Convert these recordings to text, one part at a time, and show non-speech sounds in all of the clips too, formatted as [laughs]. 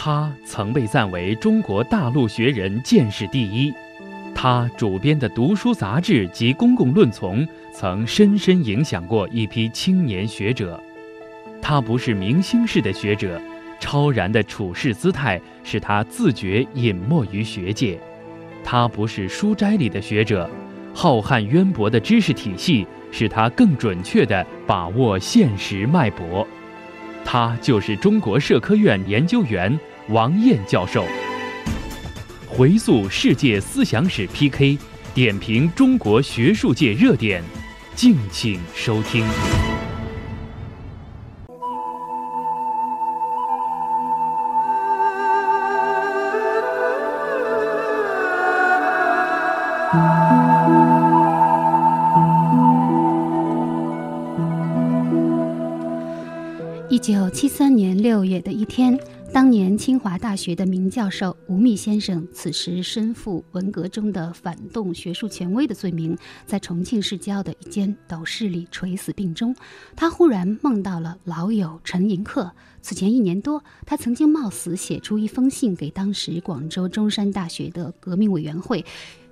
他曾被赞为中国大陆学人见识第一。他主编的读书杂志及公共论丛，曾深深影响过一批青年学者。他不是明星式的学者，超然的处世姿态使他自觉隐没于学界；他不是书斋里的学者，浩瀚渊博的知识体系使他更准确地把握现实脉搏。他就是中国社科院研究员王燕教授。回溯世界思想史 PK，点评中国学术界热点，敬请收听。一九七三年六月的一天。当年清华大学的名教授吴宓先生，此时身负文革中的反动学术权威的罪名，在重庆市郊的一间斗室里垂死病中。他忽然梦到了老友陈寅恪。此前一年多，他曾经冒死写出一封信给当时广州中山大学的革命委员会。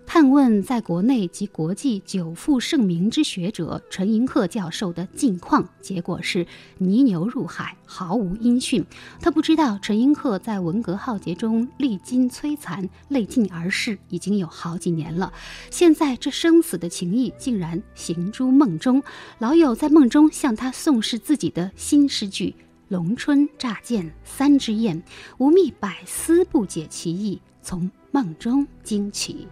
探问在国内及国际久负盛名之学者陈寅恪教授的近况，结果是泥牛入海，毫无音讯。他不知道陈寅恪在文革浩劫中历经摧残，泪尽而逝，已经有好几年了。现在这生死的情谊竟然行诸梦中，老友在梦中向他诵释自己的新诗句：“龙春乍见三只雁，吴宓百思不解其意，从梦中惊起。”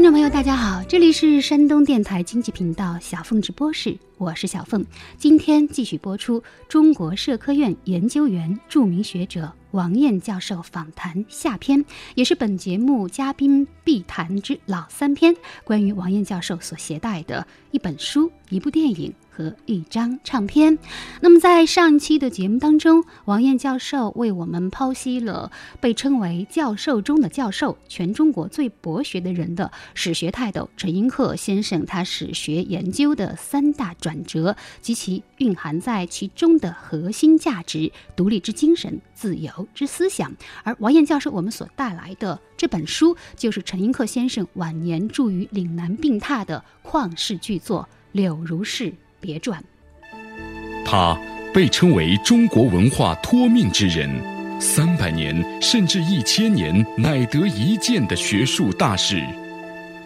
听众朋友，大家好，这里是山东电台经济频道小凤直播室，我是小凤。今天继续播出中国社科院研究员、著名学者王燕教授访谈下篇，也是本节目嘉宾必谈之老三篇，关于王燕教授所携带的一本书、一部电影。和一张唱片。那么，在上期的节目当中，王燕教授为我们剖析了被称为“教授中的教授”、全中国最博学的人的史学泰斗陈寅恪先生他史学研究的三大转折及其蕴含在其中的核心价值——独立之精神、自由之思想。而王燕教授我们所带来的这本书，就是陈寅恪先生晚年住于岭南病榻的旷世巨作《柳如是》。别传，他被称为中国文化托命之人，三百年甚至一千年乃得一见的学术大师。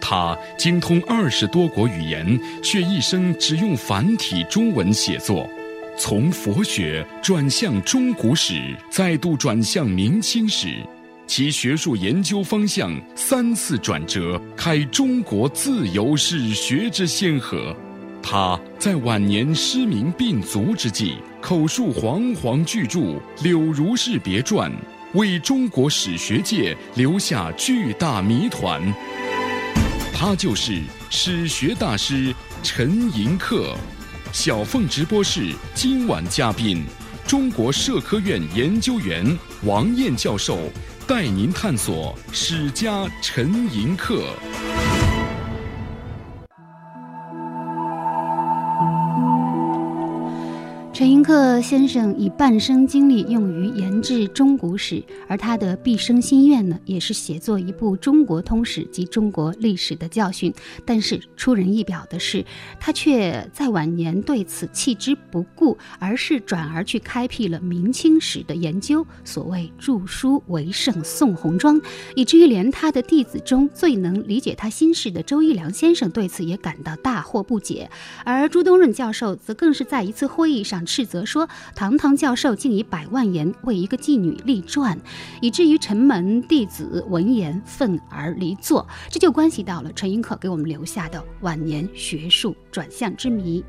他精通二十多国语言，却一生只用繁体中文写作。从佛学转向中古史，再度转向明清史，其学术研究方向三次转折，开中国自由史学之先河。他在晚年失明病足之际，口述煌煌巨著《柳如是别传》，为中国史学界留下巨大谜团。他就是史学大师陈寅恪。小凤直播室今晚嘉宾，中国社科院研究员王燕教授，带您探索史家陈寅恪。陈寅恪先生以半生精力用于研制中古史，而他的毕生心愿呢，也是写作一部中国通史及中国历史的教训。但是出人意表的是，他却在晚年对此弃之不顾，而是转而去开辟了明清史的研究。所谓著书为圣宋弘庄，以至于连他的弟子中最能理解他心事的周一良先生对此也感到大惑不解。而朱东润教授则更是在一次会议上。斥责说，堂堂教授竟以百万言为一个妓女立传，以至于城门弟子闻言愤而离座。这就关系到了陈寅恪给我们留下的晚年学术转向之谜。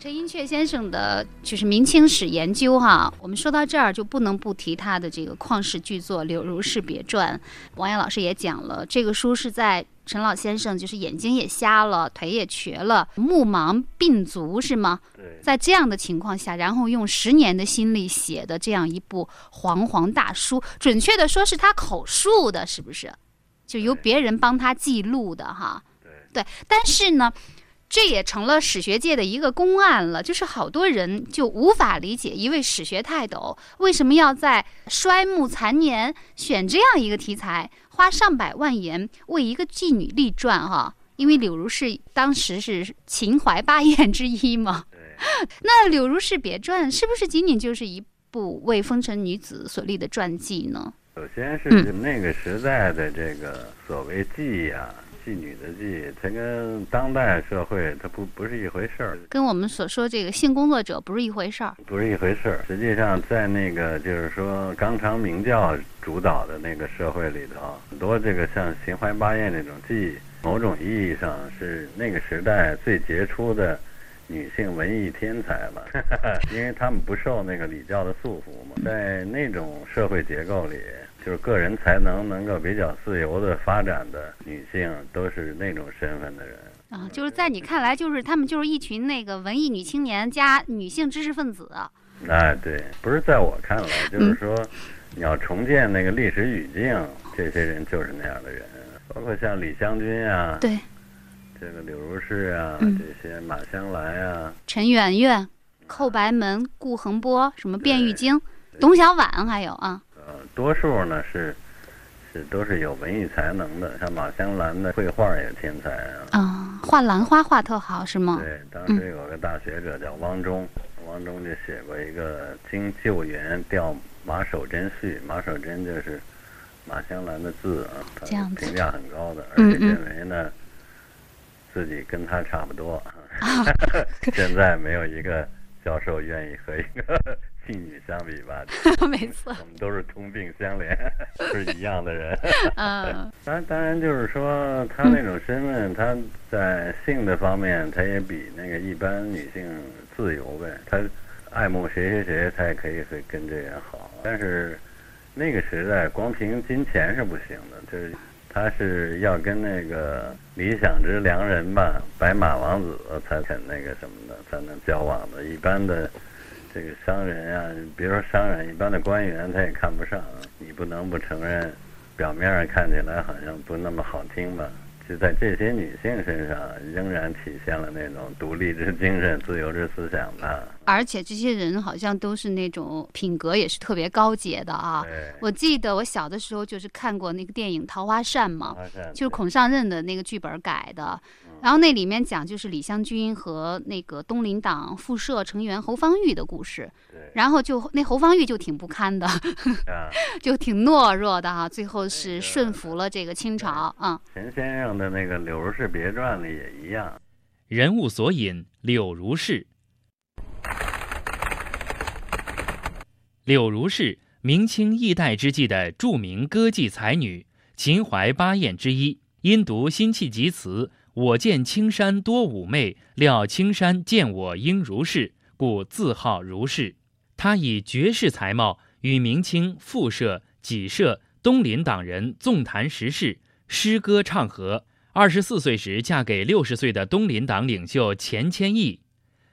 陈寅恪先生的就是明清史研究哈，我们说到这儿就不能不提他的这个旷世巨作《柳如是别传》。王岩老师也讲了，这个书是在。陈老先生就是眼睛也瞎了，腿也瘸了，目盲病足是吗？在这样的情况下，然后用十年的心力写的这样一部煌煌大书，准确的说是他口述的，是不是？就由别人帮他记录的哈。对。但是呢，这也成了史学界的一个公案了，就是好多人就无法理解一位史学泰斗为什么要在衰暮残年选这样一个题材，花上百万元为一个妓女立传哈。因为柳如是当时是秦淮八艳之一嘛。那《柳如是别传》是不是仅仅就是一部为风尘女子所立的传记呢？首先是那个时代的这个所谓妓呀。妓女的妓，它跟当代社会它不不是一回事儿，跟我们所说这个性工作者不是一回事儿，不是一回事儿。实际上，在那个就是说纲常名教主导的那个社会里头，很多这个像秦淮八艳这种妓，某种意义上是那个时代最杰出的女性文艺天才了，[laughs] 因为他们不受那个礼教的束缚嘛，在那种社会结构里。就是个人才能能够比较自由的发展的女性，都是那种身份的人啊。就是在你看来，就是他们就是一群那个文艺女青年加女性知识分子。哎，对，不是在我看来，就是说，你要重建那个历史语境，这些人就是那样的人，包括像李香君啊，对，这个柳如是啊，这些马香兰啊，陈圆圆、寇白门、顾恒波，什么卞玉京、董小宛，还有啊。多数呢是是都是有文艺才能的，像马香兰的绘画也天才啊。啊，画兰花画特好是吗？对，当时有个大学者叫汪中，汪中就写过一个《经救援调马守贞序》，马守贞就是马香兰的字啊，他评价很高的，而且认为呢自己跟他差不多。[laughs] 现在没有一个教授愿意和一个。妓女相比吧，[laughs] 没错，我们都是同病相怜，[laughs] 是一样的人。嗯，[laughs] 当然，当然就是说，他那种身份，他在性的方面，他也比那个一般女性自由呗。他爱慕谁谁谁，他也可以会跟这人好。但是那个时代，光凭金钱是不行的，就是他是要跟那个理想之良人吧，白马王子才肯那个什么的，才能交往的。一般的。这个商人啊，别说商人，一般的官员他也看不上。你不能不承认，表面上看起来好像不那么好听吧？就在这些女性身上，仍然体现了那种独立之精神、自由之思想吧。而且这些人好像都是那种品格也是特别高洁的啊。我记得我小的时候就是看过那个电影《桃花扇》嘛，就是孔尚任的那个剧本改的。然后那里面讲就是李香君和那个东林党复社成员侯方域的故事，然后就那侯方域就挺不堪的，[laughs] 就挺懦弱的哈，最后是顺服了这个清朝啊。钱先生的那个《柳如是别传》里也一样，人物索引柳如是。柳如是，明清易代之际的著名歌妓才女，秦淮八艳之一，因读辛弃疾词。我见青山多妩媚，料青山见我应如是，故自号如是。他以绝世才貌，与明清复社、己社、东林党人纵谈时事，诗歌唱和。二十四岁时嫁给六十岁的东林党领袖钱谦益。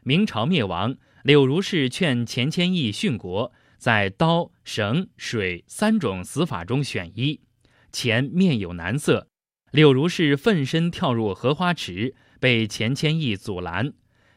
明朝灭亡，柳如是劝钱谦益殉国，在刀、绳、水三种死法中选一。钱面有难色。柳如是奋身跳入荷花池，被钱谦益阻拦。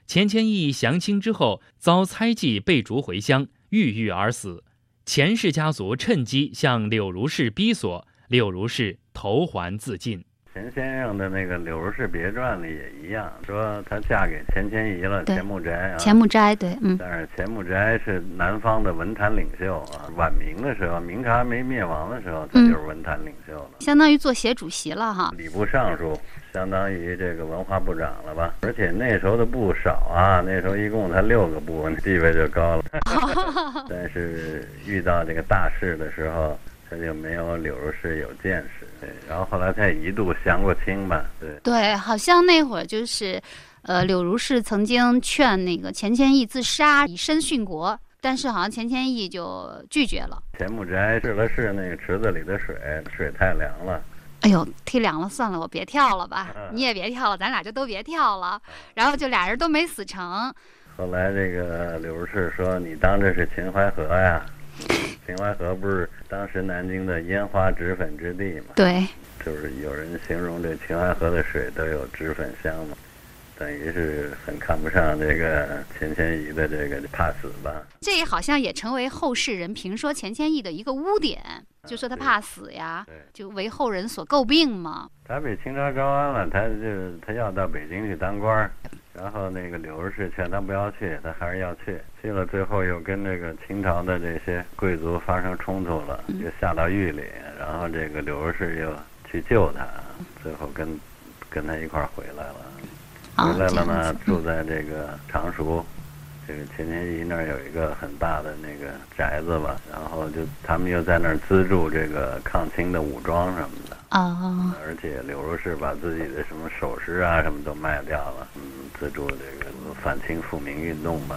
钱谦益降清之后，遭猜忌，被逐回乡，郁郁而死。钱氏家族趁机向柳如是逼索，柳如是投环自尽。钱先生的那个《柳如是别传》里也一样，说她嫁给钱谦益了，钱穆斋啊。钱穆斋对，嗯。但是钱穆斋是南方的文坛领袖啊。晚明的时候，明朝还没灭亡的时候，他就是文坛领袖了，相当于做协主席了哈。礼部尚书，相当于这个文化部长了吧？而且那时候的部少啊，那时候一共才六个部，地位就高了。[laughs] 但是遇到这个大事的时候。他就没有柳如是有见识，对，然后后来他也一度降过清吧，对。对，好像那会儿就是，呃，柳如是曾经劝那个钱谦益自杀以身殉国，但是好像钱谦益就拒绝了。钱穆斋试了试那个池子里的水，水太凉了。哎呦，忒凉了，算了，我别跳了吧。[laughs] 你也别跳了，咱俩就都别跳了。然后就俩人都没死成。后来这个柳如是说：“你当这是秦淮河呀？”秦淮河不是当时南京的烟花脂粉之地吗？对，就是有人形容这秦淮河的水都有脂粉香嘛。等于是很看不上这个钱谦益的这个怕死吧。这也好像也成为后世人评说钱谦益的一个污点，就说他怕死呀，对，就为后人所诟病嘛。他被清朝招安了，他就他要到北京去当官儿，然后那个柳如是劝他不要去，他还是要去，去了最后又跟这个清朝的这些贵族发生冲突了，就下到狱里，然后这个柳如是又去救他，最后跟跟他一块儿回来了。啊，回来了呢住在这个常熟，这个钱谦益那儿有一个很大的那个宅子吧，然后就他们又在那儿资助这个抗清的武装什么的，啊，而且柳如是把自己的什么首饰啊什么都卖掉了，嗯，资助这个反清复明运动吧，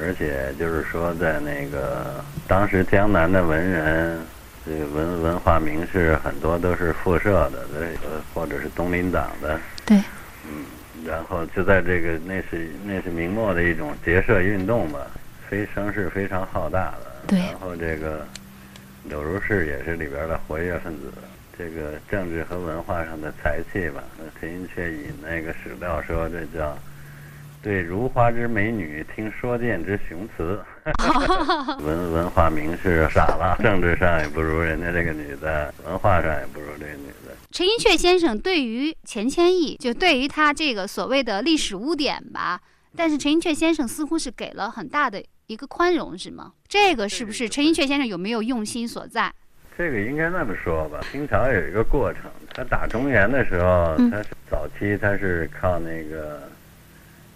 而且就是说在那个当时江南的文人。这个文文化名士很多都是复社的，这个或者是东林党的，对，嗯，然后就在这个那是那是明末的一种结社运动吧，非声势非常浩大的。对然后这个柳如是也是里边的活跃分子。这个政治和文化上的才气吧，那陈寅恪以那个史料说，这叫对如花之美女听说见之雄雌。[laughs] 文文化名士傻了，政治上也不如人家这个女的，文化上也不如这个女的。陈寅恪先生对于钱谦益，就对于他这个所谓的历史污点吧，但是陈寅恪先生似乎是给了很大的一个宽容，是吗？这个是不是陈寅恪先生有没有用心所在？这个应该那么说吧，清朝有一个过程，他打中原的时候，嗯他是早期他是靠那个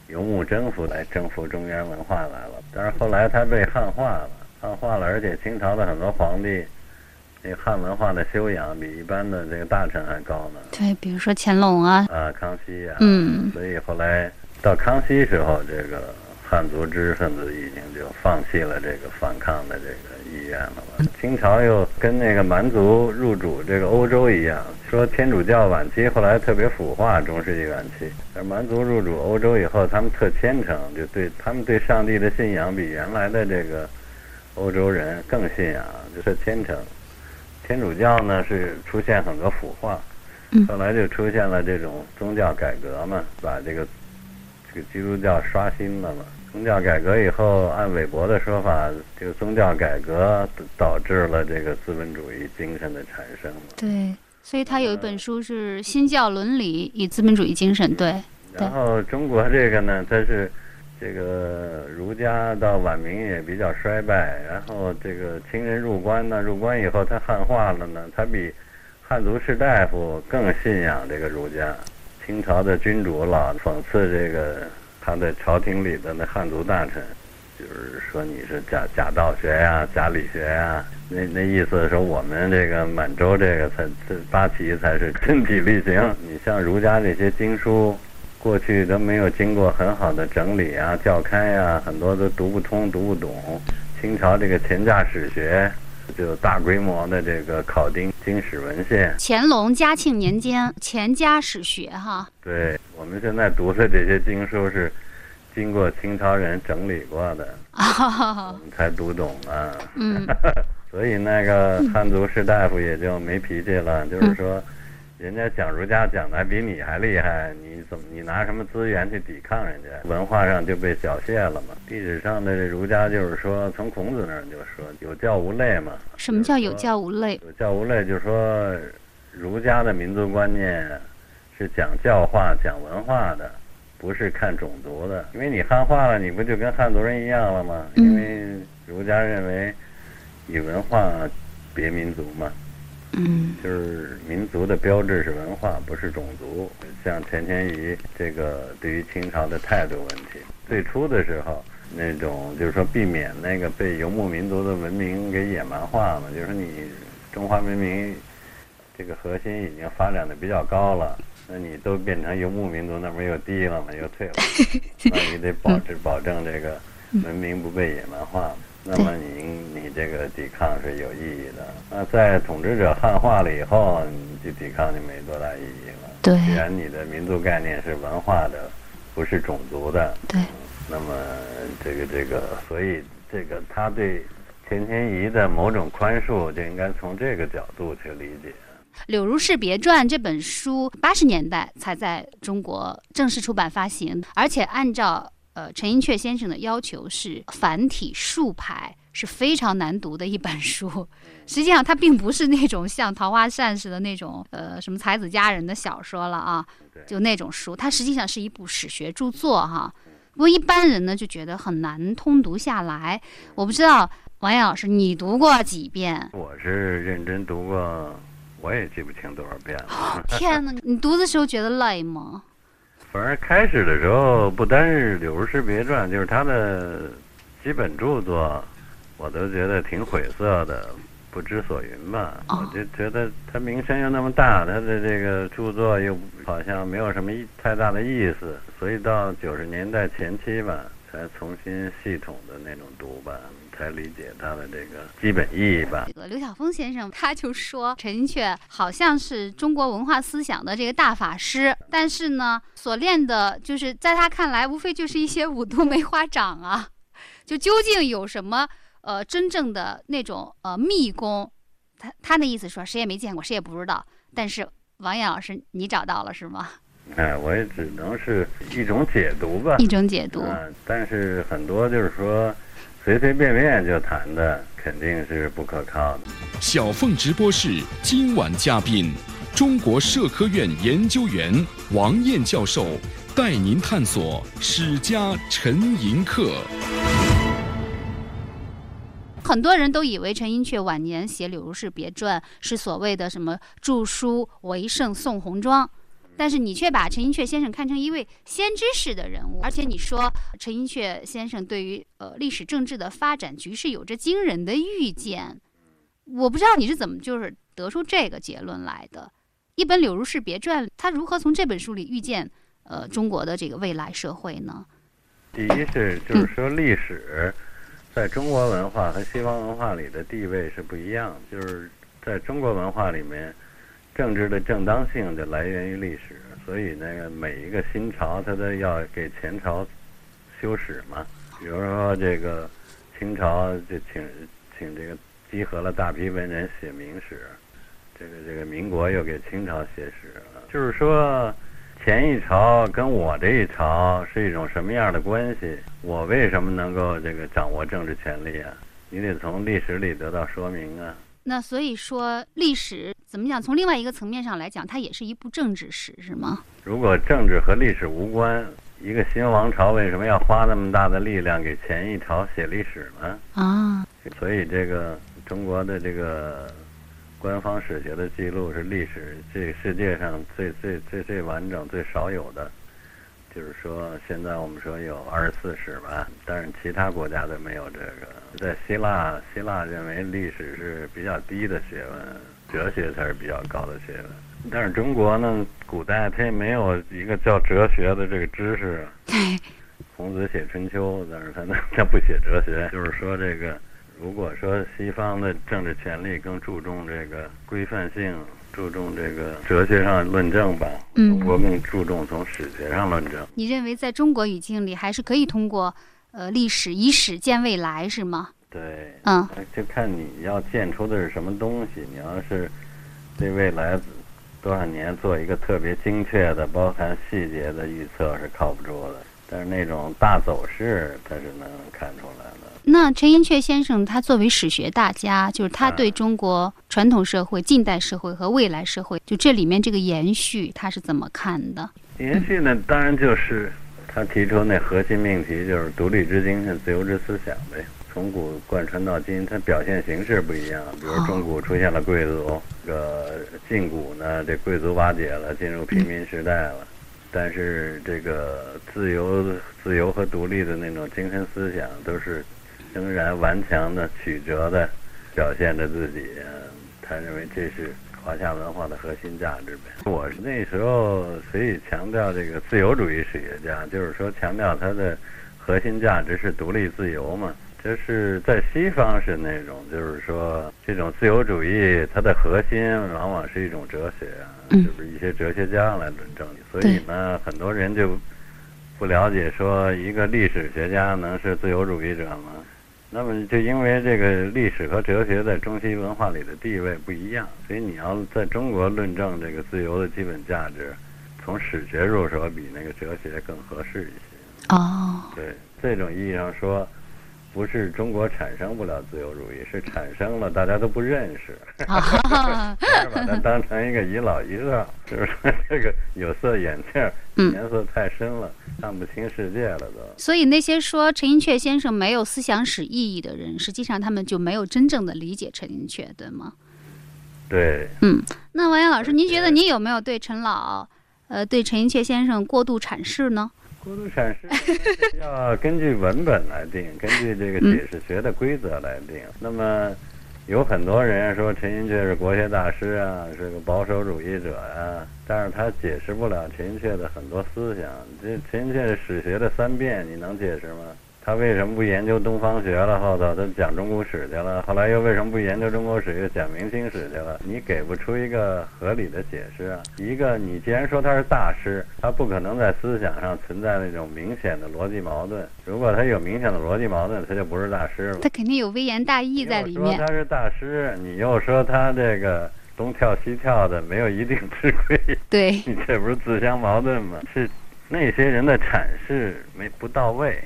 游牧征服来征服中原文化来了，但是后来他被汉化了，汉化了，而且清朝的很多皇帝，那个汉文化的修养比一般的这个大臣还高呢，对，比如说乾隆啊，啊，康熙啊，嗯，所以后来到康熙时候，这个汉族知识分子已经就放弃了这个反抗的这个意愿了吧。清朝又跟那个蛮族入主这个欧洲一样，说天主教晚期后来特别腐化，中世纪晚期，而蛮族入主欧洲以后，他们特虔诚，就对他们对上帝的信仰比原来的这个欧洲人更信仰，就是虔诚。天主教呢是出现很多腐化，嗯后来就出现了这种宗教改革嘛，把这个这个基督教刷新了嘛。宗教改革以后，按韦伯的说法，这个宗教改革导致了这个资本主义精神的产生。对，所以他有一本书是《新教伦理与资本主义精神》，对，对然后中国这个呢，它是这个儒家到晚明也比较衰败，然后这个清人入关呢，入关以后他汉化了呢，他比汉族士大夫更信仰这个儒家。清朝的君主老讽刺这个他的朝廷里的那汉族大臣，就是说你是假假道学呀、假理学呀，那那意思说我们这个满洲这个才这八旗才是身体力行。你像儒家这些经书，过去都没有经过很好的整理啊、教开呀、很多都读不通、读不懂。清朝这个钱家史学就大规模的这个考丁经史文献，乾隆、嘉庆年间钱家史学哈，对我们现在读的这些经书是经过清朝人整理过的，我啊，们才读懂啊。嗯，[laughs] 所以那个汉族士大夫也就没脾气了，就是说，人家讲儒家讲的还比你还厉害，你怎么你拿什么资源去抵抗人家？文化上就被缴械了嘛。历史上的这儒家就是说，从孔子那儿就说有教无类嘛。什么叫有教无类？有教无类，就是说儒家的民族观念是讲教化、讲文化的，不是看种族的。因为你汉化了，你不就跟汉族人一样了吗？嗯因为儒家认为以文化别民族嘛，嗯就是民族的标志是文化，不是种族。像钱谦益这个对于清朝的态度问题，最初的时候那种就是说避免那个被游牧民族的文明给野蛮化嘛，就是说你中华文明这个核心已经发展的比较高了。那你都变成游牧民族，那不又低了吗？又退了，[laughs] 那你得保证保证这个文明不被野蛮化。那么你你这个抵抗是有意义的。那在统治者汉化了以后，你去抵抗就没多大意义了。对既然你的民族概念是文化的，不是种族的，对，那么这个这个，所以这个他对钱谦益的某种宽恕，就应该从这个角度去理解。《柳如是别传》这本书八十年代才在中国正式出版发行，而且按照呃陈寅恪先生的要求是繁体竖排，是非常难读的一本书。[laughs] 实际上，它并不是那种像《桃花扇》似的那种呃什么才子佳人的小说了啊，就那种书，它实际上是一部史学著作哈。不过一般人呢就觉得很难通读下来。我不知道王岩老师，你读过几遍？我是认真读过。我也记不清多少遍了。天哪，你读的时候觉得累吗？反正开始的时候，不单是《柳如是别传》，就是他的基本著作，我都觉得挺晦涩的，不知所云吧。我就觉得他名声又那么大，他的这个著作又好像没有什么太大的意思，所以到九十年代前期吧，才重新系统的那种读吧。才理解它的这个基本意义吧。这个刘晓峰先生他就说，陈寅恪好像是中国文化思想的这个大法师，但是呢，所练的就是在他看来，无非就是一些五毒梅花掌啊。就究竟有什么呃真正的那种呃秘功？他他的意思说，谁也没见过，谁也不知道。但是王艳老师，你找到了是吗？哎，我也只能是一种解读吧。一种解读。嗯，但是很多就是说。随随便便就谈的肯定是不可靠的。小凤直播室今晚嘉宾，中国社科院研究员王燕教授带您探索史家陈寅恪。很多人都以为陈寅恪晚年写《柳如是别传》是所谓的什么著书为圣宋红妆。但是你却把陈寅恪先生看成一位先知式的人物，而且你说陈寅恪先生对于呃历史政治的发展局势有着惊人的预见，我不知道你是怎么就是得出这个结论来的。一本《柳如是别传》，他如何从这本书里预见呃中国的这个未来社会呢？第一是就是说历史在中国文化和西方文化里的地位是不一样，就是在中国文化里面。政治的正当性就来源于历史，所以那个每一个新朝，他都要给前朝修史嘛。比如说这个清朝就请请这个集合了大批文人写明史，这个这个民国又给清朝写史。就是说，前一朝跟我这一朝是一种什么样的关系？我为什么能够这个掌握政治权力啊？你得从历史里得到说明啊。那所以说，历史怎么讲？从另外一个层面上来讲，它也是一部政治史，是吗？如果政治和历史无关，一个新王朝为什么要花那么大的力量给前一朝写历史呢？啊，所以这个中国的这个官方史学的记录是历史这世界上最最最最完整、最少有的。就是说，现在我们说有二十四史吧，但是其他国家都没有这个。在希腊，希腊认为历史是比较低的学问，哲学才是比较高的学问。但是中国呢，古代它也没有一个叫哲学的这个知识。孔子写《春秋》，但是他他不写哲学。[laughs] 就是说，这个如果说西方的政治权力更注重这个规范性。注重这个哲学上论证吧，中国更注重从史学上论证。你认为在中国语境里，还是可以通过呃历史以史见未来，是吗？对，嗯，就看你要建出的是什么东西。你要是对未来多少年做一个特别精确的、包含细节的预测，是靠不住的。但是那种大走势，它是能看出来的。那陈寅恪先生，他作为史学大家，就是他对中国传统社会、近代社会和未来社会，就这里面这个延续，他是怎么看的？延续呢，当然就是他提出那核心命题，就是独立之精神、自由之思想呗。从古贯穿到今，它表现形式不一样。比如中古出现了贵族，这个近古呢，这贵族瓦解了，进入平民时代了。但是这个自由、自由和独立的那种精神思想，都是。仍然顽强的、曲折的表现着自己，他认为这是华夏文化的核心价值呗。我是那时候所以强调这个自由主义史学家，就是说强调它的核心价值是独立自由嘛。就是在西方是那种，就是说这种自由主义它的核心往往是一种哲学就，是一些哲学家来论证？所以呢，很多人就不了解说一个历史学家能是自由主义者吗？那么就因为这个历史和哲学在中西文化里的地位不一样，所以你要在中国论证这个自由的基本价值，从史学入手比那个哲学更合适一些。哦，对，这种意义上说，不是中国产生不了自由主义，是产生了大家都不认识，[laughs] [laughs] 啊，是把它当成一个遗老遗少，是不是？这个有色眼镜儿嗯颜色太深了，看不清世界了都。所以那些说陈寅恪先生没有思想史意义的人，实际上他们就没有真正的理解陈寅恪，对吗？对，嗯那王岩老师，您觉得您有没有对陈老，呃，对陈寅恪先生过度阐释呢？过度阐释要根据文本来定，根据这个解释学的规则来定。那么，有很多人说陈寅恪是国学大师啊，是个保守主义者啊、但是他解释不了陈寅恪的很多思想。这陈寅恪是史学的三变，你能解释吗？他为什么不研究东方学了？后头他讲中国史去了，后来又为什么不研究中国史，又讲明清史去了？你给不出一个合理的解释啊！一个，你既然说他是大师，他不可能在思想上存在那种明显的逻辑矛盾。如果他有明显的逻辑矛盾，他就不是大师了。他肯定有微言大义在里面说。他是大师，你又说他这个东跳西跳的，没有一定之规，[laughs] 对，你这不是自相矛盾吗？是那些人的阐释没不到位，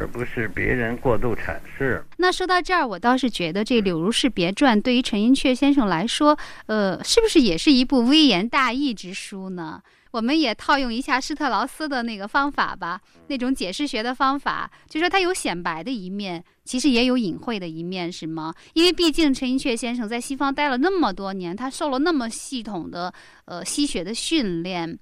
而不是别人过度阐释。那说到这儿，我倒是觉得这《柳如是别传》对于陈寅恪先生来说，呃，是不是也是一部微言大义之书呢？我们也套用一下施特劳斯的那个方法吧，那种解释学的方法，就说他有显白的一面，其实也有隐晦的一面，是吗？因为毕竟陈寅恪先生在西方待了那么多年，他受了那么系统的呃西学的训练，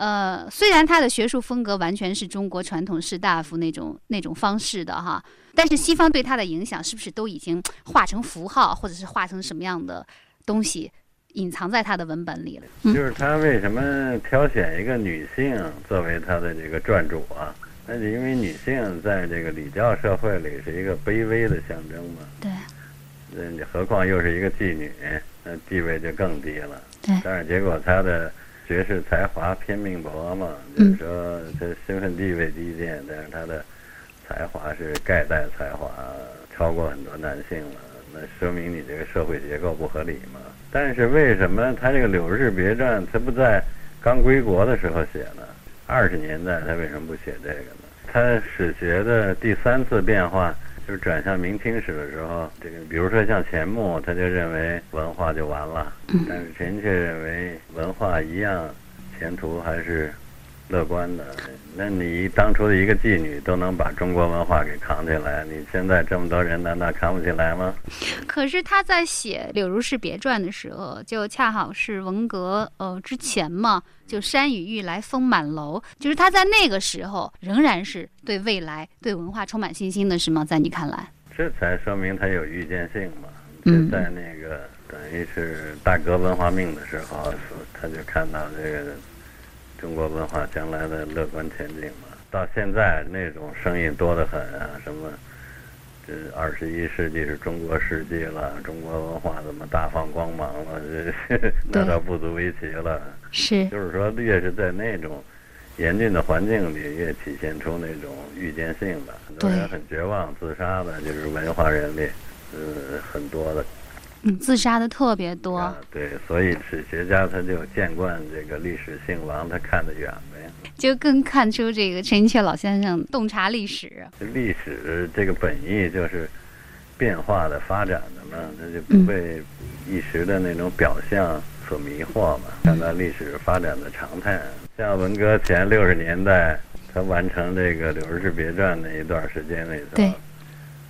呃，虽然他的学术风格完全是中国传统士大夫那种那种方式的哈，但是西方对他的影响是不是都已经化成符号，或者是化成什么样的东西，隐藏在他的文本里了？嗯就是他为什么挑选一个女性作为他的这个撰主啊？那是因为女性在这个礼教社会里是一个卑微的象征嘛。对嗯，何况又是一个妓女，那地位就更低了。对但是结果他的学识才华拼命搏嘛，就是说他身份地位低贱，但是他的才华是盖代才华，超过很多男性了。那说明你这个社会结构不合理嘛。但是为什么他这个《柳氏别传》他不在刚归国的时候写呢？二十年代他为什么不写这个呢？他史学的第三次变化就是转向明清史的时候，这个比如说像钱穆，他就认为文化就完了，但是陈寅恪认为文化一样，前途还是乐观的。那你当初的一个妓女都能把中国文化给扛起来，你现在这么多人难道扛不起来吗？可是他在写《柳如是别传》的时候，就恰好是文革呃之前嘛，就山雨欲来风满楼，就是他在那个时候仍然是对未来、对文化充满信心的，是吗？在你看来？这才说明他有预见性嘛。嗯就在那个等于是大革文化命的时候，他就看到这个中国文化将来的乐观前景嘛。到现在那种声音多得很啊，什么这二十一世纪是中国世纪了，中国文化怎么大放光芒了？这那倒不足为奇了。是就是说，越是在那种严峻的环境里，越体现出那种预见性的。很多人很绝望，自杀的，就是文化人里，呃，很多的。嗯，自杀的特别多。啊，对，所以史学家他就见惯这个历史兴亡，他看得远呗。就更看出这个陈寅恪老先生洞察历史。历史这个本意就是变化的、发展的嘛，他就不被一时的那种表象所迷惑嘛，看到历史发展的常态。像文革前六十年代，他完成这个《柳如是别传》那一段时间里头，对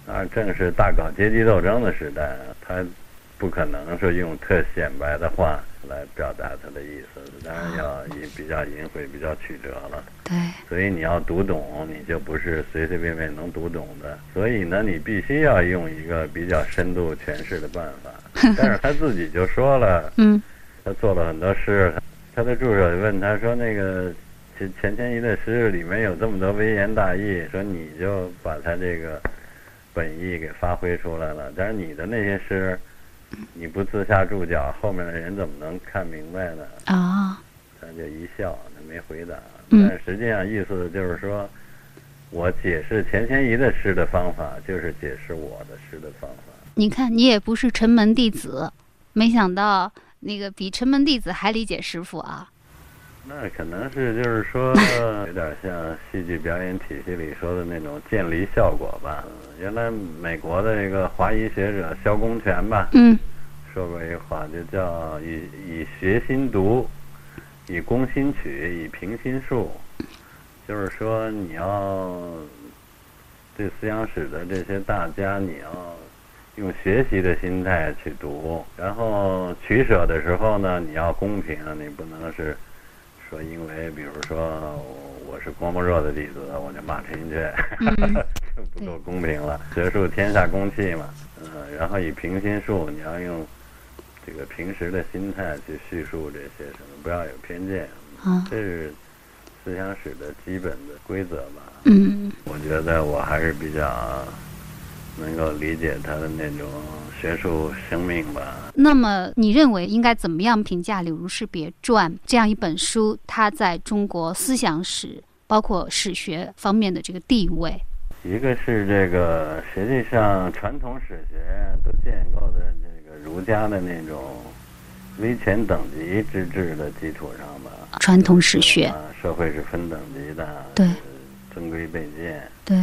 啊，正是大搞阶级斗争的时代，他不可能说用特显摆的话来表达他的意思，当然要也比较隐晦、比较曲折了。对，所以你要读懂，你就不是随随便便能读懂的。所以呢，你必须要用一个比较深度诠释的办法。[laughs] 但是他自己就说了，嗯他做了很多诗，他的助手就问他说：“那个钱钱谦益的诗里面有这么多微言大义，说你就把他这个本意给发挥出来了。但是你的那些诗，你不自下注脚，后面的人怎么能看明白呢？”啊，他就一笑，他没回答。嗯但实际上意思就是说，我解释钱谦益的诗的方法，就是解释我的诗的方法。你看，你也不是城门弟子，没想到那个比城门弟子还理解师傅啊。那可能是就是说，[laughs] 有点像戏剧表演体系里说的那种渐离效果吧。原来美国的一个华裔学者萧公权吧，嗯说过一个话，就叫以以学心读，以攻心取，以平心术。就是说，你要对思想史的这些大家，你要用学习的心态去读，然后取舍的时候呢，你要公平，你不能是说因为比如说我是郭沫若的弟子，我就骂陈寅恪，[laughs] 嗯就不够公平了。学术天下公器嘛，嗯，然后以平心术，你要用这个平时的心态去叙述这些什么，不要有偏见，啊这是思想史的基本的规则吧。嗯我觉得我还是比较能够理解他的那种学术生命吧。那么你认为应该怎么样评价《柳如是别传》这样一本书，它在中国思想史包括史学方面的这个地位？一个是这个，实际上传统史学都建构在这个儒家的那种威权等级之治的基础上吧。传统史学啊，社会是分等级的，对呃尊贵卑贱。对，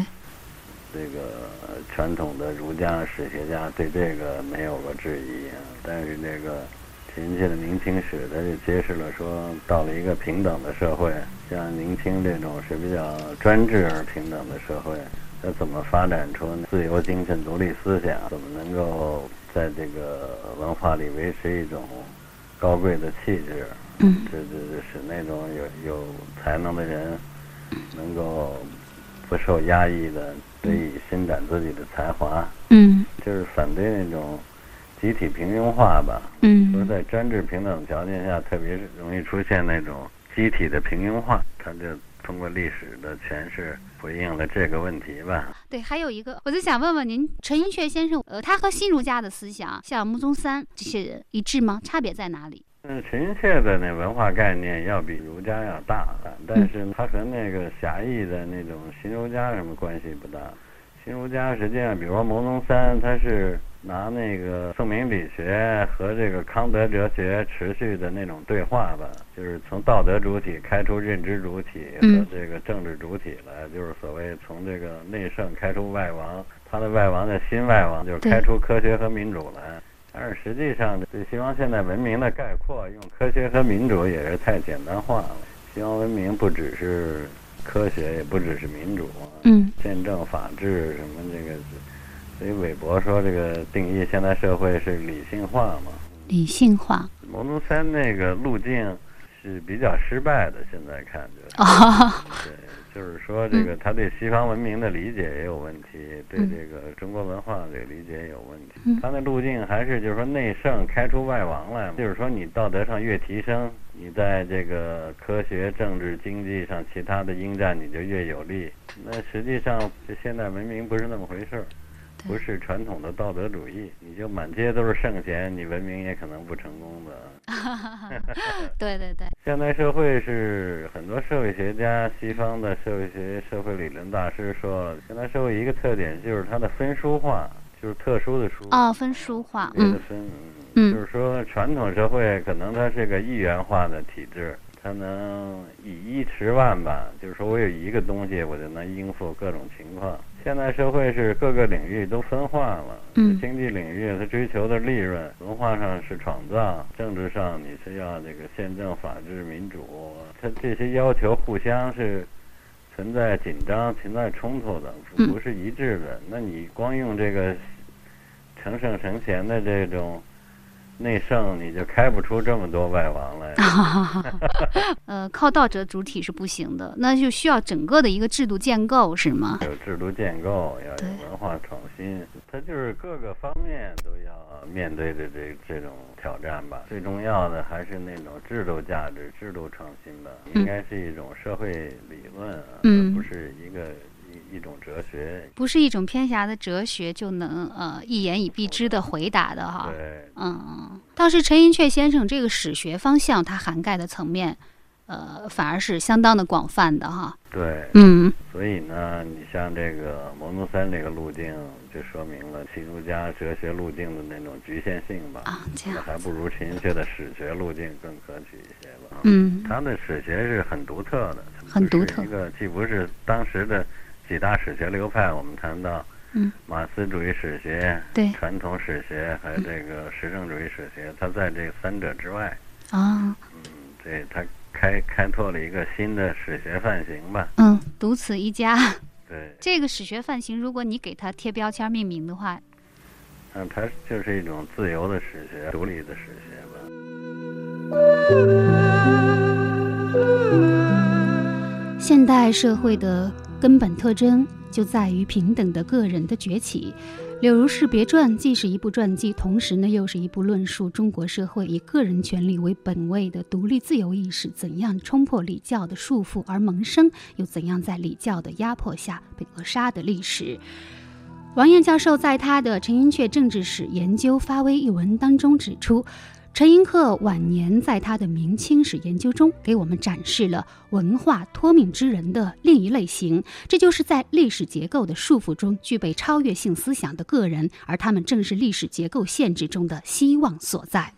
这个呃传统的儒家史学家对这个没有过质疑，但是这个陈寅恪的明清史，它就揭示了说，到了一个平等的社会，像明清这种是比较专制而平等的社会，它怎么发展出自由精神、独立思想？怎么能够在这个文化里维持一种高贵的气质？嗯这这这使那种有有才能的人能够不受压抑的得以伸展自己的才华，嗯就是反对那种集体平庸化吧。嗯说嗯在专制平等条件下，特别是容易出现那种集体的平庸化，他就通过历史的诠释回应了这个问题吧。对，还有一个，我就想问问您，陈寅恪先生，呃，他和新儒家的思想，像穆宗三这些人一致吗？差别在哪里？嗯，陈寅恪的那文化概念要比儒家要大，但是他和那个狭义的那种新儒家什么关系不大。新儒家实际上，比如说牟宗三，他是拿那个宋明理学和这个康德哲学持续的那种对话吧，就是从道德主体开出认知主体和嗯这个政治主体来，就是所谓从这个内圣开出外王，他的外王的新外王，就是开出科学和民主来。但是实际上，对西方现代文明的概括，用科学和民主也是太简单化了。西方文明不只是科学，也不只是民主，嗯宪政、法治什么这个。所以韦伯说，这个定义现代社会是理性化嘛。理性化牟宗三那个路径是比较失败的，现在看就是。哦，[laughs] 对，就是说这个他对西方文明的理解也有问题，对嗯这个中国文化的理解也有问题。嗯他的路径还是就是说内圣开出外王来，就是说你道德上越提升，你在这个科学、政治、经济上其他的应战你就越有利。那实际上这现代文明不是那么回事儿。对。不是传统的道德主义，你就满街都是圣贤，你文明也可能不成功的。[laughs] 对对对，现代社会是很多社会学家、西方的社会学、社会理论大师说，现代社会一个特点就是它的分书化，就是特殊的殊，哦，分书化，嗯。分，嗯。就是说传统社会可能它是个一元化的体制，它能以一持万吧，就是说我有一个东西，我就能应付各种情况。现在社会是各个领域都分化了，嗯经济领域它追求的利润，文化上是创造，政治上你是要这个宪政、法治、民主，它这些要求互相是存在紧张、存在冲突的，不是一致的。那你光用这个成圣成贤的这种内圣，你就开不出这么多外王来。[laughs] 呃，靠道德主体是不行的，那就需要整个的一个制度建构，是吗？有制度建构，要有文化创新，它就是各个方面都要面对的这这种挑战吧。最重要的还是那种制度价值、制度创新吧，嗯应该是一种社会理论啊，嗯而不是一个一一种哲学。不是一种偏狭的哲学就能呃一言以蔽之的回答的哈。对，嗯，嗯，倒是陈寅恪先生这个史学方向，它涵盖的层面呃，反而是相当的广泛的哈。对，嗯所以呢，你像这个摩农三这个路径，就说明了新儒家哲学路径的那种局限性吧。啊，这样，还不如陈寅恪的史学路径更可取一些吧。嗯他的史学是很独特的，很独特一个既不是当时的几大史学流派，我们谈到嗯马克思主义史学、对传统史学，还有这个实证主义史学，它在这三者之外，啊，嗯，这他开开拓了一个新的史学范型吧。嗯，独此一家。[laughs] 对，这个史学范型，如果你给它贴标签命名的话，嗯，它就是一种自由的史学、独立的史学吧。现代社会的根本特征就在于平等的个人的崛起。《柳如是别传》既是一部传记，同时呢，又是一部论述中国社会以个人权利为本位的独立自由意识怎样冲破礼教的束缚而萌生，又怎样在礼教的压迫下被扼杀的历史。王燕教授在他的《陈寅恪政治史研究发微》一文当中指出，陈寅恪晚年在他的明清史研究中，给我们展示了文化托命之人的另一类型，这就是在历史结构的束缚中具备超越性思想的个人，而他们正是历史结构限制中的希望所在。